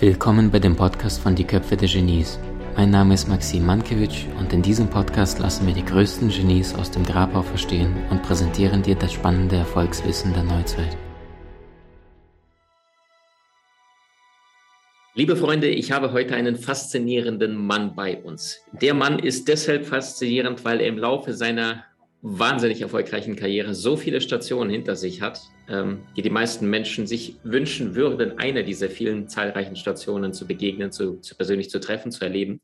Willkommen bei dem Podcast von Die Köpfe der Genies. Mein Name ist Maxim Mankewitsch und in diesem Podcast lassen wir die größten Genies aus dem Grabau verstehen und präsentieren dir das spannende Erfolgswissen der Neuzeit. Liebe Freunde, ich habe heute einen faszinierenden Mann bei uns. Der Mann ist deshalb faszinierend, weil er im Laufe seiner wahnsinnig erfolgreichen Karriere so viele Stationen hinter sich hat, ähm, die die meisten Menschen sich wünschen würden, einer dieser vielen zahlreichen Stationen zu begegnen, zu, zu persönlich zu treffen, zu erleben.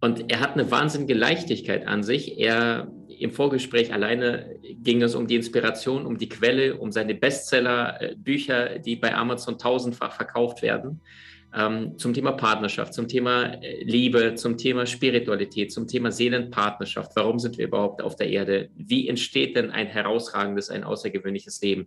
Und er hat eine wahnsinnige Leichtigkeit an sich. Er im Vorgespräch alleine ging es um die Inspiration, um die Quelle, um seine Bestseller-Bücher, die bei Amazon tausendfach verkauft werden ähm, zum Thema Partnerschaft, zum Thema äh, Liebe, zum Thema Spiritualität, zum Thema Seelenpartnerschaft. Warum sind wir überhaupt auf der Erde? Wie entsteht denn ein herausragendes, ein außergewöhnliches Leben?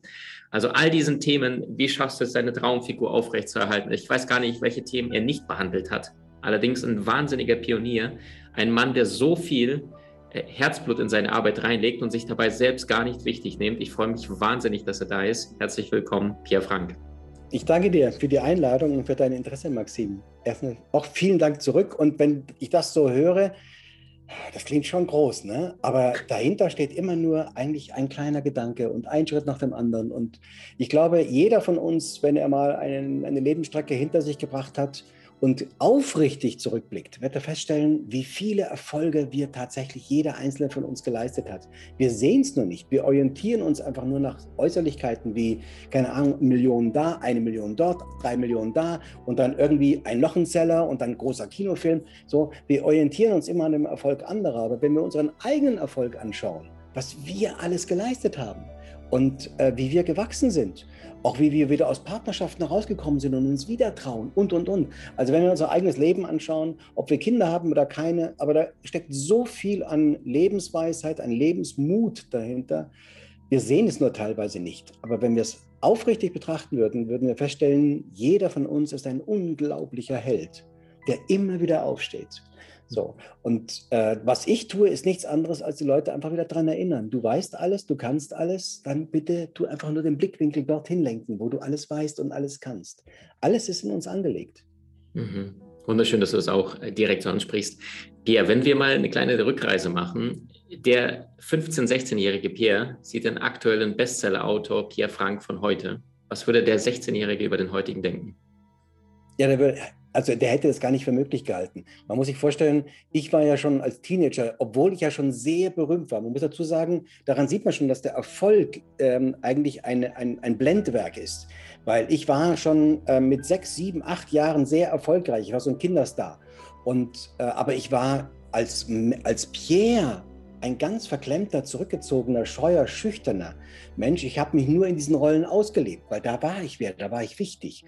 Also all diesen Themen, wie schaffst du es, deine Traumfigur aufrechtzuerhalten? Ich weiß gar nicht, welche Themen er nicht behandelt hat. Allerdings ein wahnsinniger Pionier, ein Mann, der so viel äh, Herzblut in seine Arbeit reinlegt und sich dabei selbst gar nicht wichtig nimmt. Ich freue mich wahnsinnig, dass er da ist. Herzlich willkommen, Pierre Frank. Ich danke dir für die Einladung und für dein Interesse, Maxim. Erstmal auch vielen Dank zurück. Und wenn ich das so höre, das klingt schon groß, ne? aber dahinter steht immer nur eigentlich ein kleiner Gedanke und ein Schritt nach dem anderen. Und ich glaube, jeder von uns, wenn er mal einen, eine Lebensstrecke hinter sich gebracht hat, und aufrichtig zurückblickt, wird er feststellen, wie viele Erfolge wir tatsächlich jeder einzelne von uns geleistet hat. Wir sehen es nur nicht. Wir orientieren uns einfach nur nach Äußerlichkeiten wie, keine Ahnung, Millionen da, eine Million dort, drei Millionen da und dann irgendwie ein noch ein Seller und dann großer Kinofilm. So, wir orientieren uns immer an dem Erfolg anderer. Aber wenn wir unseren eigenen Erfolg anschauen, was wir alles geleistet haben und äh, wie wir gewachsen sind auch wie wir wieder aus Partnerschaften herausgekommen sind und uns wieder trauen und, und, und. Also wenn wir unser eigenes Leben anschauen, ob wir Kinder haben oder keine, aber da steckt so viel an Lebensweisheit, an Lebensmut dahinter. Wir sehen es nur teilweise nicht. Aber wenn wir es aufrichtig betrachten würden, würden wir feststellen, jeder von uns ist ein unglaublicher Held, der immer wieder aufsteht. So, und äh, was ich tue, ist nichts anderes, als die Leute einfach wieder daran erinnern. Du weißt alles, du kannst alles, dann bitte tu einfach nur den Blickwinkel dorthin lenken, wo du alles weißt und alles kannst. Alles ist in uns angelegt. Mhm. Wunderschön, dass du das auch äh, direkt so ansprichst. Pierre, wenn wir mal eine kleine Rückreise machen, der 15-, 16-jährige Pierre sieht den aktuellen Bestseller-Autor Pierre Frank von heute. Was würde der 16-Jährige über den heutigen denken? Ja, der würde, also der hätte das gar nicht für möglich gehalten. Man muss sich vorstellen, ich war ja schon als Teenager, obwohl ich ja schon sehr berühmt war. Man muss dazu sagen, daran sieht man schon, dass der Erfolg ähm, eigentlich eine, ein, ein Blendwerk ist. Weil ich war schon äh, mit sechs, sieben, acht Jahren sehr erfolgreich. Ich war so ein Kinderstar. Und, äh, aber ich war als, als Pierre ein ganz verklemmter, zurückgezogener, scheuer, schüchterner Mensch. Ich habe mich nur in diesen Rollen ausgelebt, weil da war ich wer, da war ich wichtig.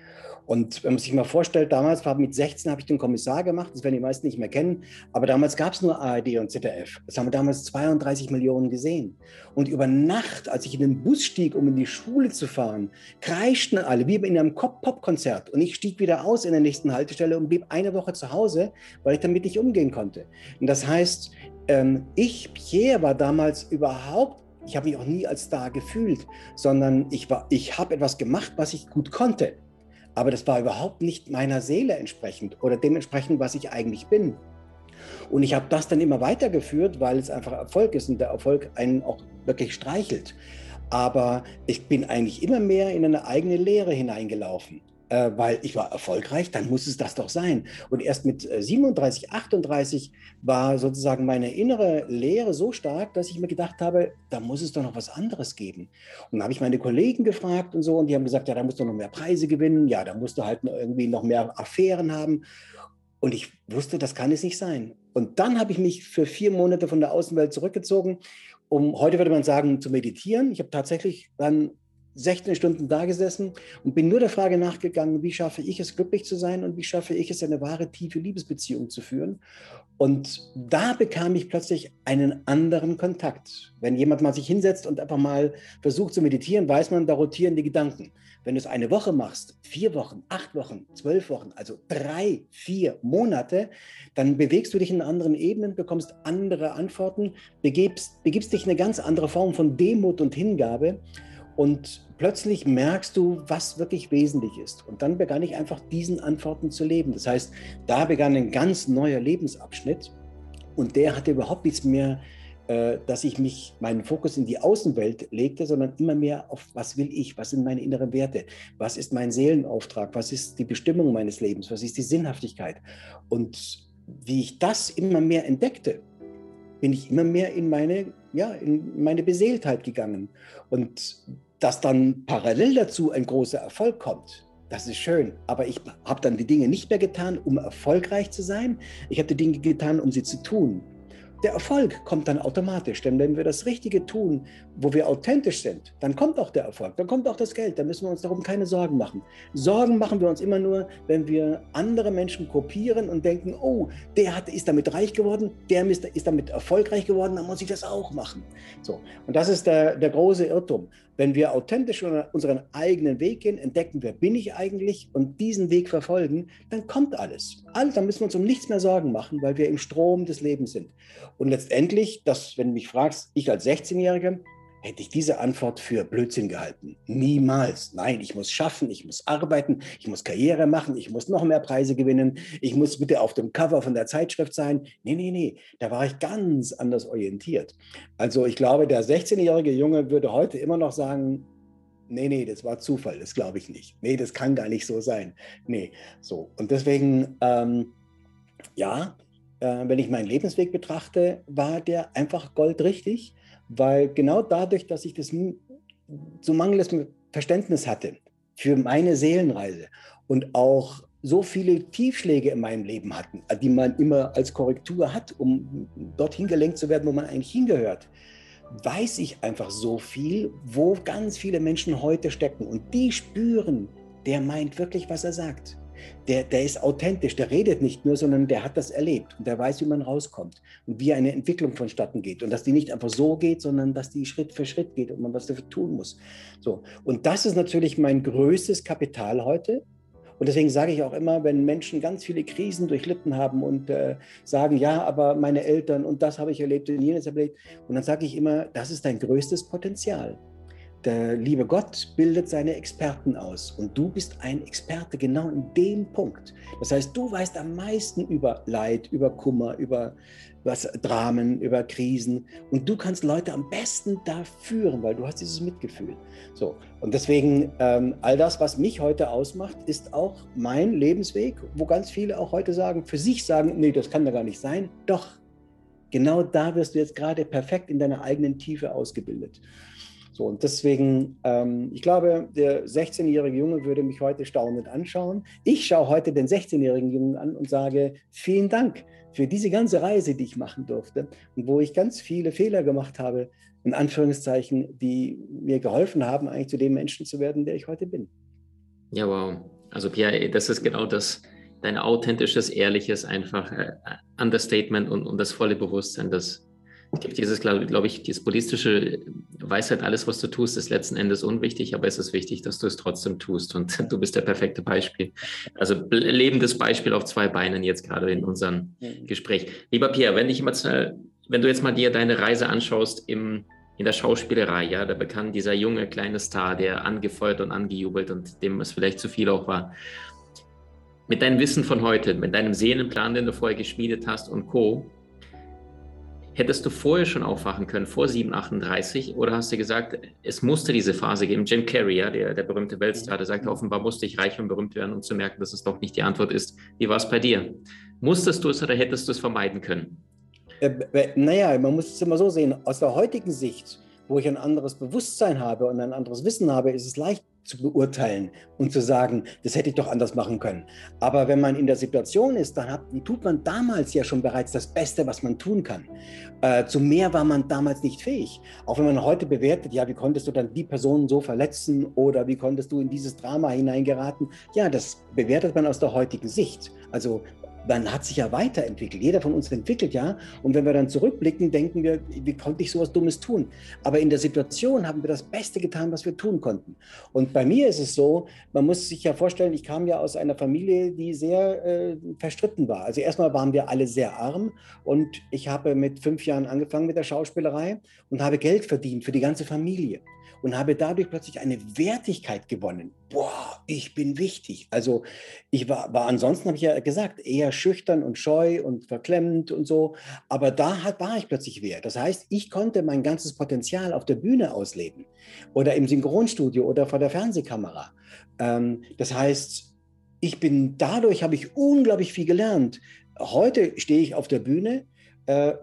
Und wenn man sich mal vorstellt, damals war mit 16 habe ich den Kommissar gemacht, das werden die meisten nicht mehr kennen, aber damals gab es nur ARD und ZDF. Das haben wir damals 32 Millionen gesehen. Und über Nacht, als ich in den Bus stieg, um in die Schule zu fahren, kreischten alle, wie in einem Pop-Konzert. Und ich stieg wieder aus in der nächsten Haltestelle und blieb eine Woche zu Hause, weil ich damit nicht umgehen konnte. Und das heißt, ähm, ich, Pierre, war damals überhaupt ich habe mich auch nie als Star gefühlt, sondern ich, ich habe etwas gemacht, was ich gut konnte. Aber das war überhaupt nicht meiner Seele entsprechend oder dementsprechend, was ich eigentlich bin. Und ich habe das dann immer weitergeführt, weil es einfach Erfolg ist und der Erfolg einen auch wirklich streichelt. Aber ich bin eigentlich immer mehr in eine eigene Lehre hineingelaufen äh, weil ich war erfolgreich, dann muss es das doch sein. Und erst mit 37, äh, 38 war sozusagen meine innere Lehre so stark, dass ich mir gedacht habe, da muss es doch noch was anderes geben. Und dann habe ich meine Kollegen gefragt und so, und die haben gesagt, ja, da musst du noch mehr Preise gewinnen, ja, da musst du halt irgendwie noch mehr Affären haben. Und ich wusste, das kann es nicht sein. Und dann habe ich mich für vier Monate von der Außenwelt zurückgezogen, um heute würde man sagen, zu meditieren. Ich habe tatsächlich dann 16 Stunden da gesessen und bin nur der Frage nachgegangen, wie schaffe ich es, glücklich zu sein und wie schaffe ich es, eine wahre, tiefe Liebesbeziehung zu führen. Und da bekam ich plötzlich einen anderen Kontakt. Wenn jemand mal sich hinsetzt und einfach mal versucht zu meditieren, weiß man, da rotieren die Gedanken. Wenn du es eine Woche machst, vier Wochen, acht Wochen, zwölf Wochen, also drei, vier Monate, dann bewegst du dich in anderen Ebenen, bekommst andere Antworten, begibst, begibst dich in eine ganz andere Form von Demut und Hingabe. Und plötzlich merkst du, was wirklich wesentlich ist. Und dann begann ich einfach diesen Antworten zu leben. Das heißt, da begann ein ganz neuer Lebensabschnitt und der hatte überhaupt nichts mehr, äh, dass ich mich meinen Fokus in die Außenwelt legte, sondern immer mehr auf, was will ich, was sind meine inneren Werte, was ist mein Seelenauftrag, was ist die Bestimmung meines Lebens, was ist die Sinnhaftigkeit. Und wie ich das immer mehr entdeckte, bin ich immer mehr in meine, ja, in meine Beseeltheit gegangen. Und dass dann parallel dazu ein großer Erfolg kommt, das ist schön. Aber ich habe dann die Dinge nicht mehr getan, um erfolgreich zu sein. Ich habe die Dinge getan, um sie zu tun. Der Erfolg kommt dann automatisch, denn wenn wir das Richtige tun, wo wir authentisch sind, dann kommt auch der Erfolg, dann kommt auch das Geld, dann müssen wir uns darum keine Sorgen machen. Sorgen machen wir uns immer nur, wenn wir andere Menschen kopieren und denken, oh, der hat, ist damit reich geworden, der ist, damit erfolgreich geworden, dann muss ich das auch machen. So, und das ist der, der große Irrtum. Wenn wir authentisch unseren eigenen Weg gehen, entdecken, wer bin ich eigentlich und diesen Weg verfolgen, dann kommt alles. Alles, dann müssen wir uns um nichts mehr Sorgen machen, weil wir im Strom des Lebens sind. Und letztendlich, das, wenn du mich fragst, ich als 16-Jähriger, hätte ich diese Antwort für Blödsinn gehalten. Niemals. Nein, ich muss schaffen, ich muss arbeiten, ich muss Karriere machen, ich muss noch mehr Preise gewinnen, ich muss bitte auf dem Cover von der Zeitschrift sein. Nee, nee, nee, da war ich ganz anders orientiert. Also ich glaube, der 16-jährige Junge würde heute immer noch sagen, nee, nee, das war Zufall, das glaube ich nicht. Nee, das kann gar nicht so sein. Nee, so. Und deswegen, ähm, ja, äh, wenn ich meinen Lebensweg betrachte, war der einfach goldrichtig weil genau dadurch, dass ich das so mangelndes Verständnis hatte für meine Seelenreise und auch so viele Tiefschläge in meinem Leben hatten, die man immer als Korrektur hat, um dorthin gelenkt zu werden, wo man eigentlich hingehört, weiß ich einfach so viel, wo ganz viele Menschen heute stecken. Und die spüren, der meint wirklich, was er sagt der, der ist authentisch, der redet nicht nur, sondern der hat das erlebt und der weiß, wie man rauskommt und wie eine Entwicklung vonstatten geht und dass die nicht einfach so geht, sondern dass die Schritt für Schritt geht und man was dafür tun muss. So. Und das ist natürlich mein größtes Kapital heute. Und deswegen sage ich auch immer, wenn Menschen ganz viele Krisen durchlitten haben und äh, sagen, ja, aber meine Eltern und das habe ich erlebt und jenes erlebt, und dann sage ich immer, das ist dein größtes Potenzial. Der liebe Gott bildet seine Experten aus und du bist ein Experte genau in dem Punkt. Das heißt, du weißt am meisten über Leid, über Kummer, über was, Dramen, über Krisen und du kannst Leute am besten da führen, weil du hast dieses Mitgefühl. So und deswegen ähm, all das, was mich heute ausmacht, ist auch mein Lebensweg, wo ganz viele auch heute sagen, für sich sagen, nee, das kann da gar nicht sein. Doch genau da wirst du jetzt gerade perfekt in deiner eigenen Tiefe ausgebildet. So, und deswegen, ähm, ich glaube, der 16-jährige Junge würde mich heute staunend anschauen. Ich schaue heute den 16-jährigen Jungen an und sage, vielen Dank für diese ganze Reise, die ich machen durfte und wo ich ganz viele Fehler gemacht habe, in Anführungszeichen, die mir geholfen haben, eigentlich zu dem Menschen zu werden, der ich heute bin. Ja, wow. Also Pierre, das ist genau das, dein authentisches, ehrliches, einfach äh, Understatement und, und das volle Bewusstsein, dass dieses, glaube glaub ich, dieses buddhistische Weisheit, alles, was du tust, ist letzten Endes unwichtig, aber es ist wichtig, dass du es trotzdem tust. Und du bist der perfekte Beispiel. Also lebendes Beispiel auf zwei Beinen jetzt gerade in unserem mhm. Gespräch. Lieber Pierre, wenn, ich mal, wenn du jetzt mal dir deine Reise anschaust im, in der Schauspielerei, ja, da bekam dieser junge kleine Star, der angefeuert und angejubelt und dem es vielleicht zu viel auch war. Mit deinem Wissen von heute, mit deinem Seelenplan, den du vorher geschmiedet hast und Co., Hättest du vorher schon aufwachen können, vor 738, oder hast du gesagt, es musste diese Phase geben? Jim Carrey, ja, der, der berühmte Weltstar, der sagte, offenbar musste ich reich und berühmt werden, um zu merken, dass es doch nicht die Antwort ist. Wie war es bei dir? Musstest du es oder hättest du es vermeiden können? Äh, naja, man muss es immer so sehen, aus der heutigen Sicht, wo ich ein anderes Bewusstsein habe und ein anderes Wissen habe, ist es leicht zu beurteilen und zu sagen, das hätte ich doch anders machen können. Aber wenn man in der Situation ist, dann hat, tut man damals ja schon bereits das Beste, was man tun kann. Äh, zu mehr war man damals nicht fähig. Auch wenn man heute bewertet, ja, wie konntest du dann die Person so verletzen oder wie konntest du in dieses Drama hineingeraten? Ja, das bewertet man aus der heutigen Sicht. Also man hat sich ja weiterentwickelt. Jeder von uns entwickelt ja. Und wenn wir dann zurückblicken, denken wir, wie konnte ich sowas Dummes tun? Aber in der Situation haben wir das Beste getan, was wir tun konnten. Und bei mir ist es so, man muss sich ja vorstellen, ich kam ja aus einer Familie, die sehr äh, verstritten war. Also erstmal waren wir alle sehr arm und ich habe mit fünf Jahren angefangen mit der Schauspielerei und habe Geld verdient für die ganze Familie. Und habe dadurch plötzlich eine Wertigkeit gewonnen. Boah, ich bin wichtig. Also ich war, war ansonsten, habe ich ja gesagt, eher schüchtern und scheu und verklemmend und so. Aber da hat, war ich plötzlich wert. Das heißt, ich konnte mein ganzes Potenzial auf der Bühne ausleben oder im Synchronstudio oder vor der Fernsehkamera. Ähm, das heißt, ich bin dadurch, habe ich unglaublich viel gelernt. Heute stehe ich auf der Bühne äh, äh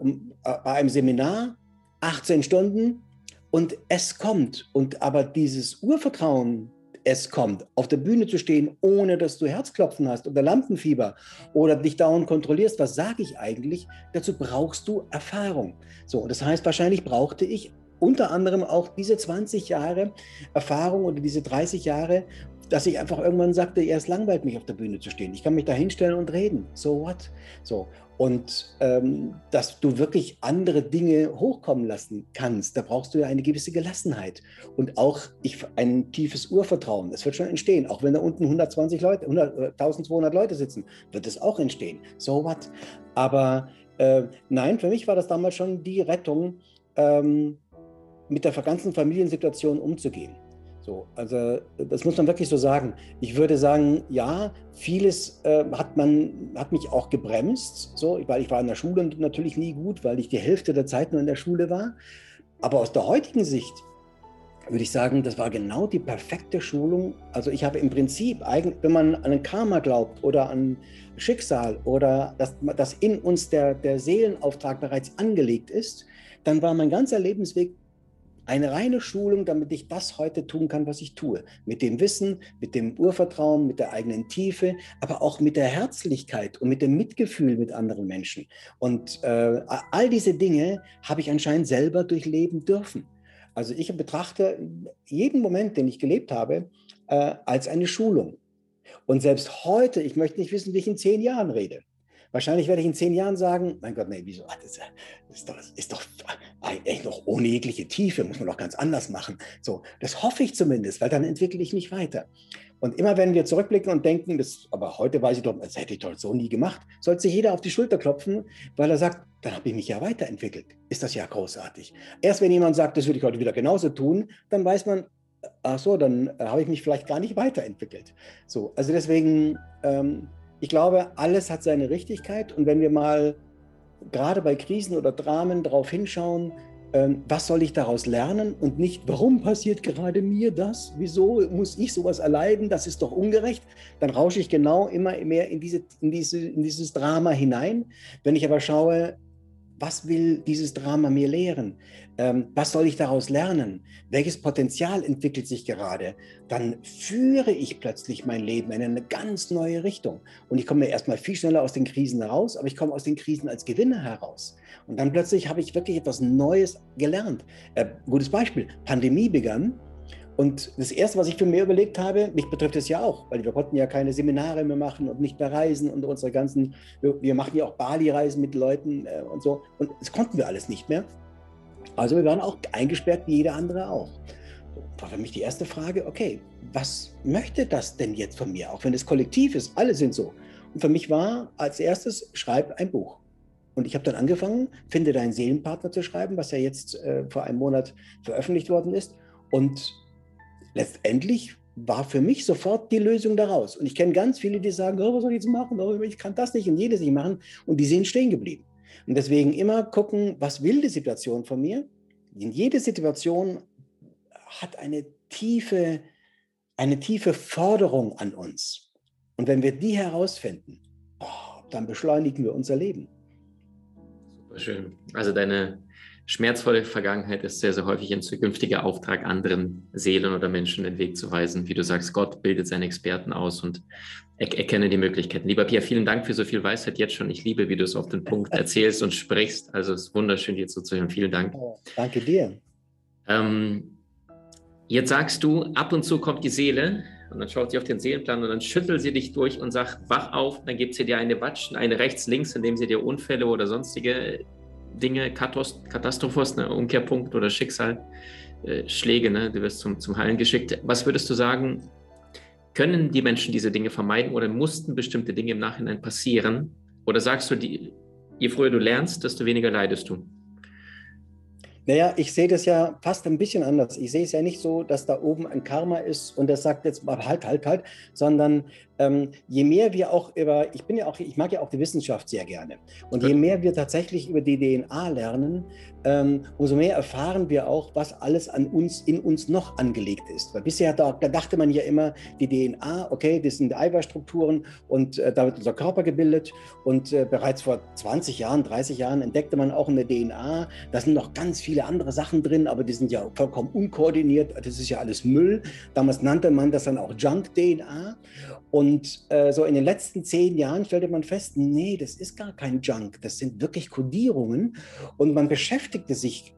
bei einem Seminar, 18 Stunden und es kommt. Und aber dieses Urvertrauen, es kommt, auf der Bühne zu stehen, ohne dass du Herzklopfen hast oder Lampenfieber oder dich dauernd kontrollierst, was sage ich eigentlich? Dazu brauchst du Erfahrung. So, das heißt, wahrscheinlich brauchte ich unter anderem auch diese 20 Jahre Erfahrung oder diese 30 Jahre, dass ich einfach irgendwann sagte, ja, es langweilt mich auf der Bühne zu stehen. Ich kann mich da hinstellen und reden. So what? So. Und ähm, dass du wirklich andere Dinge hochkommen lassen kannst, da brauchst du ja eine gewisse Gelassenheit und auch ich, ein tiefes Urvertrauen. Das wird schon entstehen. Auch wenn da unten 120 Leute, 100, 1200 Leute sitzen, wird es auch entstehen. So what? Aber äh, nein, für mich war das damals schon die Rettung, ähm, mit der ganzen Familiensituation umzugehen. So, also das muss man wirklich so sagen. Ich würde sagen, ja, vieles äh, hat man hat mich auch gebremst, so, weil ich war in der Schule natürlich nie gut, weil ich die Hälfte der Zeit nur in der Schule war. Aber aus der heutigen Sicht würde ich sagen, das war genau die perfekte Schulung. Also ich habe im Prinzip, wenn man an Karma glaubt oder an Schicksal oder dass, dass in uns der, der Seelenauftrag bereits angelegt ist, dann war mein ganzer Lebensweg eine reine Schulung, damit ich das heute tun kann, was ich tue. Mit dem Wissen, mit dem Urvertrauen, mit der eigenen Tiefe, aber auch mit der Herzlichkeit und mit dem Mitgefühl mit anderen Menschen. Und äh, all diese Dinge habe ich anscheinend selber durchleben dürfen. Also ich betrachte jeden Moment, den ich gelebt habe, äh, als eine Schulung. Und selbst heute, ich möchte nicht wissen, wie ich in zehn Jahren rede. Wahrscheinlich werde ich in zehn Jahren sagen, mein Gott, nee, wieso? Das ist doch, das ist doch echt noch ohne jegliche Tiefe, muss man doch ganz anders machen. So, das hoffe ich zumindest, weil dann entwickle ich mich weiter. Und immer wenn wir zurückblicken und denken, das, aber heute weiß ich doch, das hätte ich doch so nie gemacht, sollte sich jeder auf die Schulter klopfen, weil er sagt, dann habe ich mich ja weiterentwickelt. Ist das ja großartig. Erst wenn jemand sagt, das würde ich heute wieder genauso tun, dann weiß man, ach so, dann äh, habe ich mich vielleicht gar nicht weiterentwickelt. So, also deswegen, ähm, ich glaube, alles hat seine Richtigkeit und wenn wir mal gerade bei Krisen oder Dramen darauf hinschauen, ähm, was soll ich daraus lernen und nicht, warum passiert gerade mir das? Wieso muss ich sowas erleiden? Das ist doch ungerecht. Dann rausche ich genau immer mehr in, diese, in, diese, in dieses Drama hinein. Wenn ich aber schaue, was will dieses Drama mir lehren? Ähm, was soll ich daraus lernen? Welches Potenzial entwickelt sich gerade? Dann führe ich plötzlich mein Leben in eine ganz neue Richtung. Und ich komme erstmal viel schneller aus den Krisen heraus, aber ich komme aus den Krisen als Gewinner heraus. Und dann plötzlich habe ich wirklich etwas Neues gelernt. Äh, gutes Beispiel, Pandemie begann und das Erste, was ich für mich überlegt habe, mich betrifft es ja auch, weil wir konnten ja keine Seminare mehr machen und nicht mehr reisen und unsere ganzen, wir, wir machen ja auch Bali-Reisen mit Leuten äh, und so. Und das konnten wir alles nicht mehr. Also wir waren auch eingesperrt wie jeder andere auch. War für mich die erste Frage, okay, was möchte das denn jetzt von mir? Auch wenn es kollektiv ist, alle sind so. Und für mich war als erstes, schreib ein Buch. Und ich habe dann angefangen, finde deinen Seelenpartner zu schreiben, was ja jetzt äh, vor einem Monat veröffentlicht worden ist. Und letztendlich war für mich sofort die Lösung daraus. Und ich kenne ganz viele, die sagen, oh, was soll ich jetzt machen? Oh, ich kann das nicht und jedes nicht machen. Und die sind stehen geblieben. Und deswegen immer gucken, was will die Situation von mir? In jede Situation hat eine tiefe, eine tiefe Forderung an uns. Und wenn wir die herausfinden, oh, dann beschleunigen wir unser Leben. Super schön. Also deine schmerzvolle Vergangenheit ist sehr, sehr häufig ein zukünftiger Auftrag, anderen Seelen oder Menschen den Weg zu weisen. Wie du sagst, Gott bildet seine Experten aus und er erkenne die Möglichkeiten. Lieber Pia, vielen Dank für so viel Weisheit jetzt schon. Ich liebe, wie du es auf den Punkt erzählst und sprichst. Also es ist wunderschön, dir zuzuhören. Vielen Dank. Danke dir. Ähm, jetzt sagst du, ab und zu kommt die Seele und dann schaut sie auf den Seelenplan und dann schüttelt sie dich durch und sagt, wach auf. Dann gibt sie dir eine Watschen, eine rechts, links, indem sie dir Unfälle oder sonstige Dinge, Katastrophos, ne, Umkehrpunkt oder Schicksal, äh, Schläge, ne, du wirst zum, zum Heilen geschickt. Was würdest du sagen, können die Menschen diese Dinge vermeiden oder mussten bestimmte Dinge im Nachhinein passieren? Oder sagst du, die, je früher du lernst, desto weniger leidest du? Naja, ich sehe das ja fast ein bisschen anders. Ich sehe es ja nicht so, dass da oben ein Karma ist und das sagt jetzt mal halt, halt, halt, sondern ähm, je mehr wir auch über, ich bin ja auch, ich mag ja auch die Wissenschaft sehr gerne. Und je mehr wir tatsächlich über die DNA lernen, ähm, umso mehr erfahren wir auch, was alles an uns, in uns noch angelegt ist. Weil bisher da, da dachte man ja immer, die DNA, okay, das sind Eiweißstrukturen und äh, da wird unser Körper gebildet. Und äh, bereits vor 20 Jahren, 30 Jahren entdeckte man auch in der DNA, da sind noch ganz viele andere Sachen drin, aber die sind ja vollkommen unkoordiniert. Das ist ja alles Müll. Damals nannte man das dann auch Junk-DNA. Und äh, so in den letzten zehn Jahren stellte man fest, nee, das ist gar kein Junk, das sind wirklich Kodierungen. Und man beschäftigte sich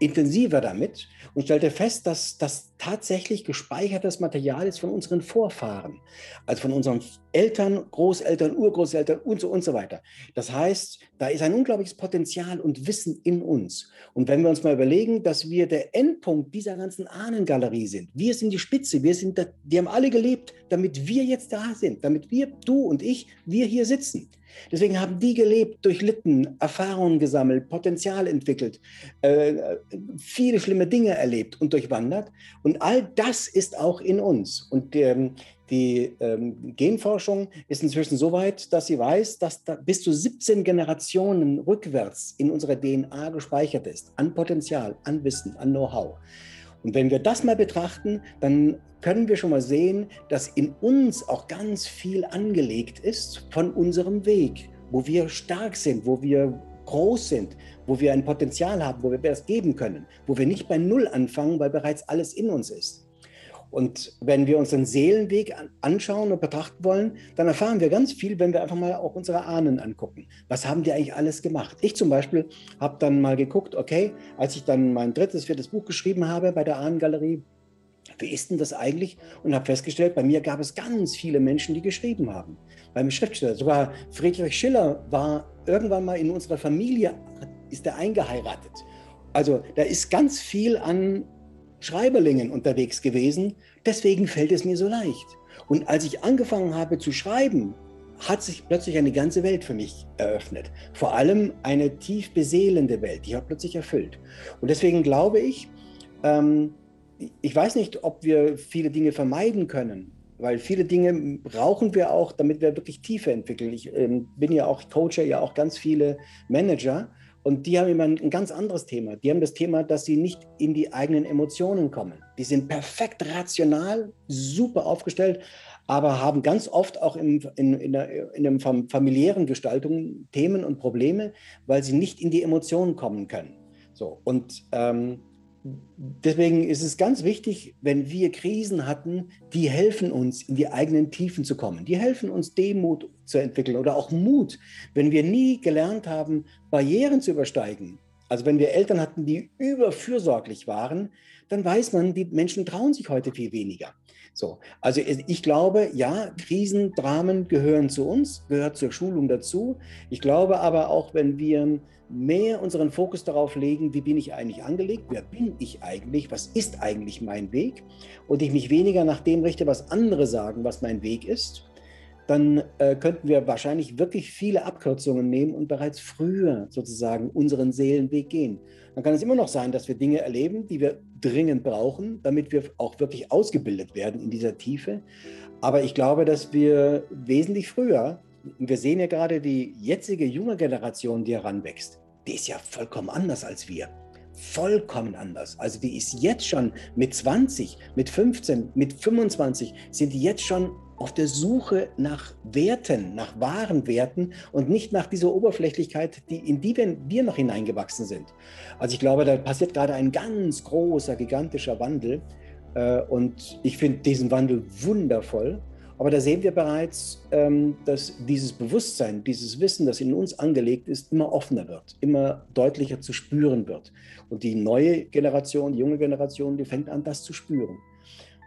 intensiver damit und stellte fest, dass das tatsächlich gespeichertes Material ist von unseren Vorfahren, also von unseren Eltern, Großeltern, Urgroßeltern und so und so weiter. Das heißt, da ist ein unglaubliches Potenzial und Wissen in uns. Und wenn wir uns mal überlegen, dass wir der Endpunkt dieser ganzen Ahnengalerie sind, wir sind die Spitze, wir sind, die haben alle gelebt, damit wir jetzt da sind, damit wir, du und ich, wir hier sitzen. Deswegen haben die gelebt, durchlitten, Erfahrungen gesammelt, Potenzial entwickelt, äh, viele schlimme Dinge erlebt und durchwandert. Und all das ist auch in uns. Und ähm, die ähm, Genforschung ist inzwischen so weit, dass sie weiß, dass da bis zu 17 Generationen rückwärts in unserer DNA gespeichert ist, an Potenzial, an Wissen, an Know-how. Und wenn wir das mal betrachten, dann können wir schon mal sehen, dass in uns auch ganz viel angelegt ist von unserem Weg, wo wir stark sind, wo wir groß sind, wo wir ein Potenzial haben, wo wir das geben können, wo wir nicht bei Null anfangen, weil bereits alles in uns ist. Und wenn wir uns den Seelenweg anschauen und betrachten wollen, dann erfahren wir ganz viel, wenn wir einfach mal auch unsere Ahnen angucken. Was haben die eigentlich alles gemacht? Ich zum Beispiel habe dann mal geguckt, okay, als ich dann mein drittes, viertes Buch geschrieben habe bei der Ahnengalerie, wie ist denn das eigentlich? Und habe festgestellt, bei mir gab es ganz viele Menschen, die geschrieben haben. Beim Schriftsteller, sogar Friedrich Schiller war irgendwann mal in unserer Familie, ist er eingeheiratet. Also da ist ganz viel an Schreiberlingen unterwegs gewesen. Deswegen fällt es mir so leicht. Und als ich angefangen habe zu schreiben, hat sich plötzlich eine ganze Welt für mich eröffnet. Vor allem eine tief beseelende Welt, die hat plötzlich erfüllt. Und deswegen glaube ich, ähm, ich weiß nicht, ob wir viele Dinge vermeiden können, weil viele Dinge brauchen wir auch, damit wir wirklich Tiefe entwickeln. Ich ähm, bin ja auch, ich coache ja auch ganz viele Manager und die haben immer ein, ganz anderes Thema. Die haben das Thema, dass sie nicht in die eigenen Emotionen kommen. Die sind perfekt rational, super aufgestellt, aber haben ganz oft auch im, in, in, der, in der familiären Gestaltung Themen und Probleme, weil sie nicht in die Emotionen kommen können. So, und ähm, deswegen ist es ganz wichtig, wenn wir Krisen hatten, die helfen uns, in die eigenen Tiefen zu kommen. Die helfen uns, Demut zu entwickeln oder auch Mut. Wenn wir nie gelernt haben, Barrieren zu übersteigen, also wenn wir Eltern hatten, die überfürsorglich waren, dann weiß man, die Menschen trauen sich heute viel weniger. So, also ich glaube, ja, Krisendramen gehören zu uns, gehört zur Schulung dazu. Ich glaube aber auch, wenn wir mehr unseren Fokus darauf legen, wie bin ich eigentlich angelegt, wer bin ich eigentlich, was ist eigentlich mein Weg und ich mich weniger nach dem richte, was andere sagen, was mein Weg ist, dann äh, könnten wir wahrscheinlich wirklich viele Abkürzungen nehmen und bereits früher sozusagen unseren Seelenweg gehen. Dann kann es immer noch sein, dass wir Dinge erleben, die wir dringend brauchen, damit wir auch wirklich ausgebildet werden in dieser Tiefe. Aber ich glaube, dass wir wesentlich früher, wir sehen ja gerade die jetzige junge Generation, die heranwächst, die ist ja vollkommen anders als wir. Vollkommen anders. Also die ist jetzt schon mit 20, mit 15, mit 25, sind die jetzt schon auf der Suche nach Werten, nach wahren Werten und nicht nach dieser Oberflächlichkeit, die, in die wir, noch hineingewachsen sind. Also ich glaube, da passiert gerade ein ganz großer, gigantischer Wandel. Äh, und ich finde diesen Wandel wundervoll. Aber da sehen wir bereits, ähm, dass dieses Bewusstsein, dieses Wissen, das in uns angelegt ist, immer offener wird, immer deutlicher zu spüren wird. Und die neue Generation, die junge Generation, die fängt an, das zu spüren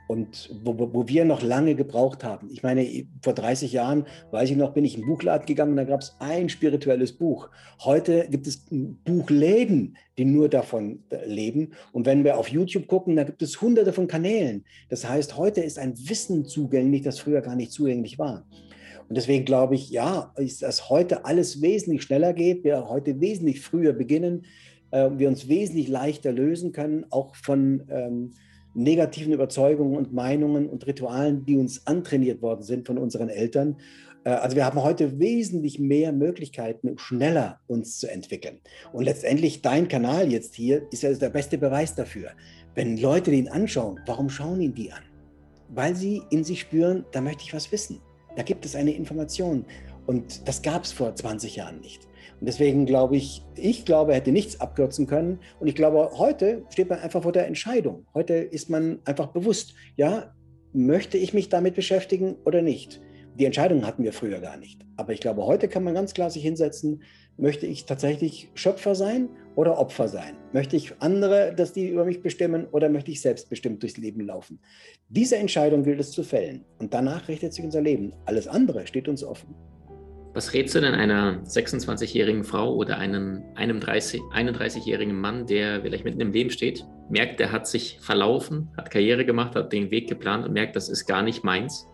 und wo, wo, wir noch lange gebraucht haben. Ich meine, vor 30 Jahren, weiß ich noch, bin ich in den Buchladen gegangen, da gab es ein spirituelles Buch. Heute gibt es Buchläden, die nur davon äh, leben. Und wenn wir auf YouTube gucken, da gibt es hunderte von Kanälen. Das heißt, heute ist ein Wissen zugänglich, das früher gar nicht zugänglich war. Und deswegen glaube ich, ja, dass heute alles wesentlich schneller geht, wir heute wesentlich früher beginnen, äh, wir uns wesentlich leichter lösen können, auch von ähm, negativen Überzeugungen und Meinungen und Ritualen, die uns antrainiert worden sind von unseren Eltern. Äh, also wir haben heute wesentlich mehr Möglichkeiten, schneller uns zu entwickeln. Und letztendlich dein Kanal jetzt hier ist ja der beste Beweis dafür. Wenn Leute den anschauen, warum schauen ihn die an? Weil sie in sich spüren, da möchte ich was wissen. Da gibt es eine Information. Und das gab es vor 20 Jahren nicht. Deswegen glaube ich, ich glaube, er hätte nichts abkürzen können. Und ich glaube, heute steht man einfach vor der Entscheidung. Heute ist man einfach bewusst, ja, möchte ich mich damit beschäftigen oder nicht? Die Entscheidung hatten wir früher gar nicht. Aber ich glaube, heute kann man ganz klar sich hinsetzen, möchte ich tatsächlich Schöpfer sein oder Opfer sein? Möchte ich andere, dass die über mich bestimmen oder möchte ich selbstbestimmt durchs Leben laufen? Diese Entscheidung gilt es zu fällen. Und danach richtet sich unser Leben. Alles andere steht uns offen. Was rätst du denn einer 26-jährigen Frau oder einem, einem 31-jährigen Mann, der vielleicht mitten im Leben steht, merkt, der hat sich verlaufen, hat Karriere gemacht, hat den Weg geplant und merkt, das ist gar nicht meins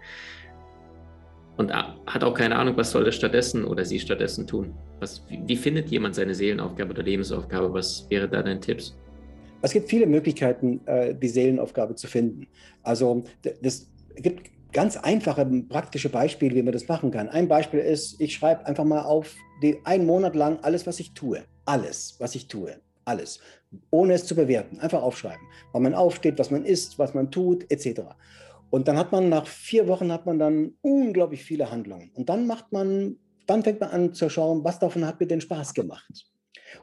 und hat auch keine Ahnung, was soll er stattdessen oder sie stattdessen tun? Was, wie, findet jemand seine Seelenaufgabe oder Lebensaufgabe? Was wäre da dein Tipps? Es gibt viele Möglichkeiten, äh, die Seelenaufgabe zu finden. Also das gibt ganz einfache, praktische Beispiele, wie man das machen kann. Ein Beispiel ist, ich schreibe einfach mal auf die, einen Monat lang alles, was ich tue. Alles, was ich tue. Alles. Ohne es zu bewerten. Einfach aufschreiben. Wann man aufsteht, was man isst, was man tut, etc. Und dann hat man nach vier Wochen hat man dann unglaublich viele Handlungen. Und dann macht man, dann fängt man an zu schauen, was davon hat mir denn Spaß gemacht?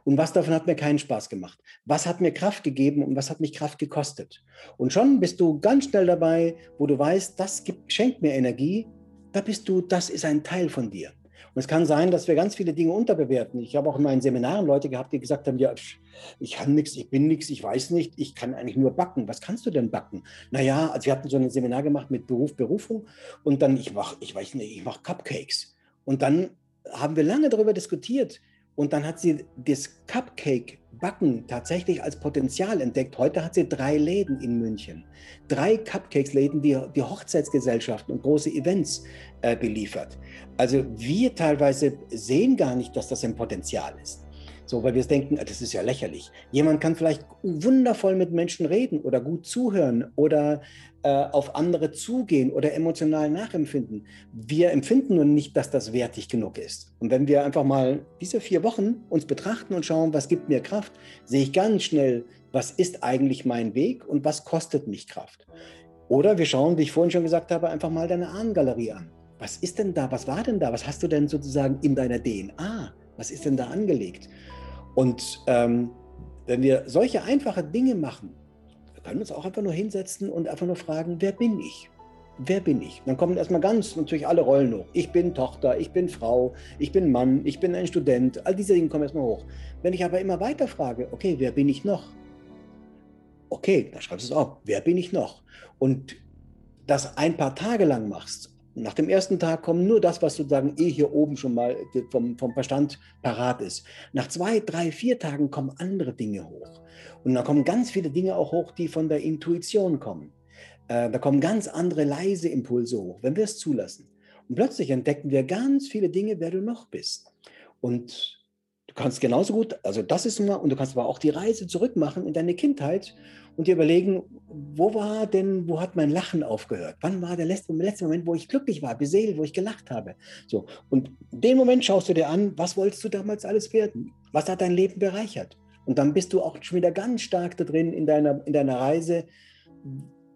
Und was davon hat mir keinen Spaß gemacht? Was hat mir Kraft gegeben und was hat mich Kraft gekostet? Und schon bist du ganz schnell dabei, wo du weißt, das gibt, schenkt mir Energie, da bist du, das ist ein Teil von dir. Und es kann sein, dass wir ganz viele Dinge unterbewerten. Ich habe auch in meinen Seminaren Leute gehabt, die gesagt haben, ja, ich kann nichts, ich bin nichts, ich weiß nicht, ich kann eigentlich nur backen. Was kannst du denn backen? Naja, also wir hatten so ein Seminar gemacht mit Beruf, Berufung und dann, ich mache, ich weiß nicht, ich mache Cupcakes. Und dann haben wir lange darüber diskutiert, und dann hat sie das Cupcake-Backen tatsächlich als Potenzial entdeckt. Heute hat sie drei Läden in München. Drei Cupcakes-Läden, die, die Hochzeitsgesellschaften und große Events äh, beliefert. Also wir teilweise sehen gar nicht, dass das ein Potenzial ist. So, weil wir denken, das ist ja lächerlich. Jemand kann vielleicht wundervoll mit Menschen reden oder gut zuhören oder äh, auf andere zugehen oder emotional nachempfinden. Wir empfinden nur nicht, dass das wertig genug ist. Und wenn wir einfach mal diese vier Wochen uns betrachten und schauen, was gibt mir Kraft, sehe ich ganz schnell, was ist eigentlich mein Weg und was kostet mich Kraft. Oder wir schauen, wie ich vorhin schon gesagt habe, einfach mal deine Ahnengalerie an. Was ist denn da? Was war denn da? Was hast du denn sozusagen in deiner DNA? Was ist denn da angelegt? Und ähm, wenn wir solche einfache Dinge machen, wir können uns auch einfach nur hinsetzen und einfach nur fragen, wer bin ich? Wer bin ich? Dann kommen erstmal ganz natürlich alle Rollen hoch. Ich bin Tochter, ich bin Frau, ich bin Mann, ich bin ein Student. All diese Dinge kommen erstmal hoch. Wenn ich aber immer weiter frage, okay, wer bin ich noch? Okay, dann schreibst du es auf. Wer bin ich noch? Und das ein paar Tage lang machst nach dem ersten Tag kommt nur das, was sozusagen eh hier oben schon mal vom, vom Verstand parat ist. Nach zwei, drei, vier Tagen kommen andere Dinge hoch. Und dann kommen ganz viele Dinge auch hoch, die von der Intuition kommen. Äh, da kommen ganz andere leise Impulse hoch, wenn wir es zulassen. Und plötzlich entdecken wir ganz viele Dinge, wer du noch bist. Und du kannst genauso gut, also das ist immer, und du kannst aber auch die Reise zurückmachen in deine Kindheit und dir überlegen, wo war denn, wo hat mein Lachen aufgehört? Wann war der letzte, letzte Moment, wo ich glücklich war, beseelt, wo ich gelacht habe? So. Und den Moment schaust du dir an, was wolltest du damals alles werden? Was hat dein Leben bereichert? Und dann bist du auch schon wieder ganz stark da drin in deiner, in deiner Reise.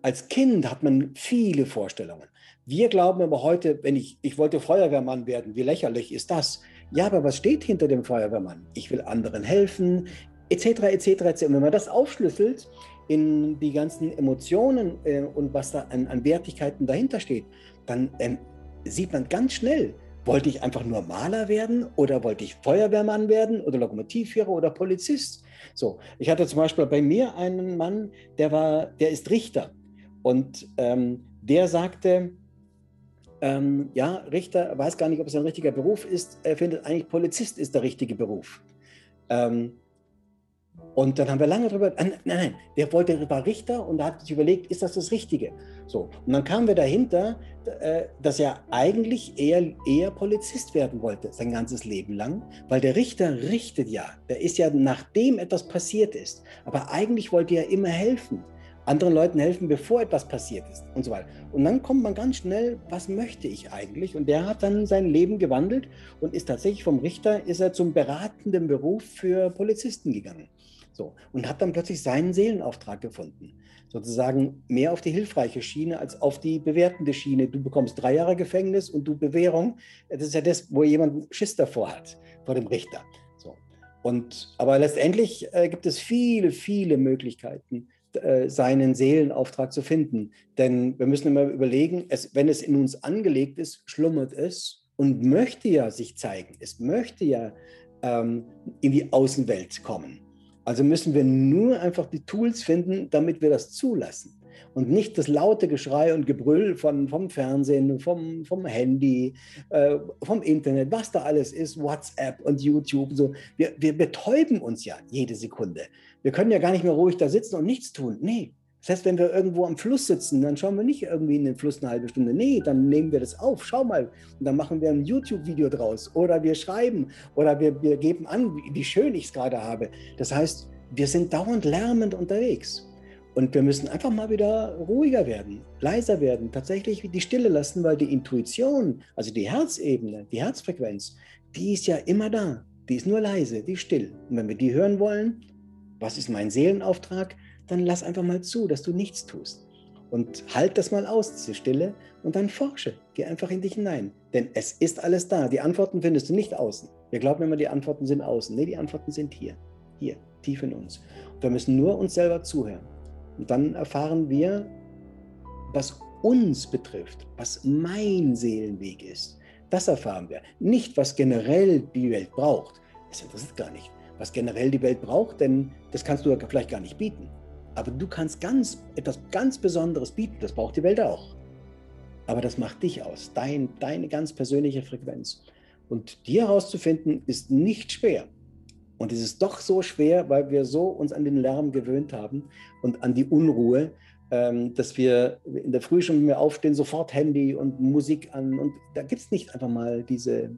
Als Kind hat man viele Vorstellungen. Wir glauben aber heute, wenn ich, ich wollte Feuerwehrmann werden, wie lächerlich ist das? Ja, aber was steht hinter dem Feuerwehrmann? Ich will anderen helfen, etc., etc., etc. Und wenn man das aufschlüsselt, in die ganzen Emotionen äh, und was da an, an, Wertigkeiten dahinter steht, dann ähm, sieht man ganz schnell, wollte ich einfach nur Maler werden oder wollte ich Feuerwehrmann werden oder Lokomotivführer oder Polizist? So, ich hatte zum Beispiel bei mir einen Mann, der war, der ist Richter und ähm, der sagte, ähm, ja, Richter, weiß gar nicht, ob es ein richtiger Beruf ist. Er findet eigentlich Polizist ist der richtige Beruf. Ähm, Und dann haben wir lange darüber, nein, nein, der wollte, war Richter und da hat sich überlegt, ist das das Richtige? So. Und dann kamen wir dahinter, äh, dass er eigentlich eher, eher Polizist werden wollte, sein ganzes Leben lang, weil der Richter richtet ja, der ist ja nachdem etwas passiert ist. Aber eigentlich wollte er immer helfen anderen Leuten helfen, bevor etwas passiert ist und so weiter. Und dann kommt man ganz schnell, was möchte ich eigentlich? Und der hat dann sein Leben gewandelt und ist tatsächlich vom Richter, ist er zum beratenden Beruf für Polizisten gegangen. So, und hat dann plötzlich seinen Seelenauftrag gefunden. Sozusagen mehr auf die hilfreiche Schiene als auf die bewertende Schiene. Du bekommst drei Jahre Gefängnis und du Bewährung. Das ist ja das, wo jemand Schiss davor hat, vor dem Richter. So. Und, aber letztendlich äh, gibt es viele, viele Möglichkeiten, äh, seinen Seelenauftrag zu finden. Denn wir müssen immer überlegen, es, wenn es in uns angelegt ist, schlummert es und möchte ja sich zeigen. Es möchte ja ähm, in die Außenwelt kommen. Also müssen wir nur einfach die Tools finden, damit wir das zulassen und nicht das laute Geschrei und Gebrüll von, vom Fernsehen, vom, vom Handy, äh, vom Internet, was da alles ist, WhatsApp und YouTube. So. Wir, wir betäuben uns ja jede Sekunde. Wir können ja gar nicht mehr ruhig da sitzen und nichts tun. Nee. Das heißt, wenn wir irgendwo am Fluss sitzen, dann schauen wir nicht irgendwie in den Fluss eine halbe Stunde. Nee, dann nehmen wir das auf. Schau mal. Und dann machen wir ein YouTube-Video draus. Oder wir schreiben. Oder wir, wir geben an, wie schön ich es gerade habe. Das heißt, wir sind dauernd lärmend unterwegs. Und wir müssen einfach mal wieder ruhiger werden, leiser werden, tatsächlich die Stille lassen, weil die Intuition, also die Herzebene, die Herzfrequenz, die ist ja immer da. Die ist nur leise, die ist still. Und wenn wir die hören wollen, was ist mein Seelenauftrag, dann lass einfach mal zu, dass du nichts tust. Und halt das mal aus, diese Stille, und dann forsche. Geh einfach in dich hinein. Denn es ist alles da. Die Antworten findest du nicht außen. Wir glauben immer, die Antworten sind außen. Nee, die Antworten sind hier. Hier, tief in uns. Und wir müssen nur uns selber zuhören. Und dann erfahren wir, was uns betrifft, was mein Seelenweg ist. Das erfahren wir. Nicht, was generell die Welt braucht. Das interessiert gar nicht. Was generell die Welt braucht, denn das kannst du vielleicht gar nicht bieten. Aber du kannst ganz, etwas ganz Besonderes bieten. Das braucht die Welt auch. Aber das macht dich aus, dein, deine ganz persönliche Frequenz. Und die herauszufinden, ist nicht schwer. Und es ist doch so schwer, weil wir so uns an den Lärm gewöhnt haben und an die Unruhe, ähm, dass wir in der Früh schon, wenn wir aufstehen, sofort Handy und Musik an. Und da gibt es nicht einfach mal diese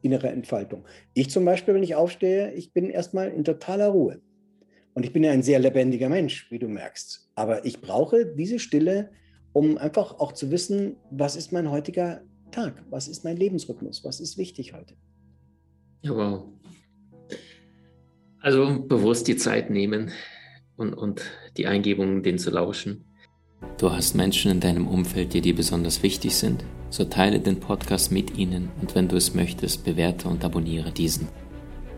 innere Entfaltung. Ich zum Beispiel, wenn ich aufstehe, ich bin erstmal in totaler Ruhe. Und ich bin ja ein sehr lebendiger Mensch, wie du merkst. Aber ich brauche diese Stille, um einfach auch zu wissen, was ist mein heutiger Tag? Was ist mein Lebensrhythmus? Was ist wichtig heute? Ja, wow. Also bewusst die Zeit nehmen und, und die Eingebungen, denen zu lauschen. Du hast Menschen in deinem Umfeld, die dir besonders wichtig sind? So teile den Podcast mit ihnen und wenn du es möchtest, bewerte und abonniere diesen.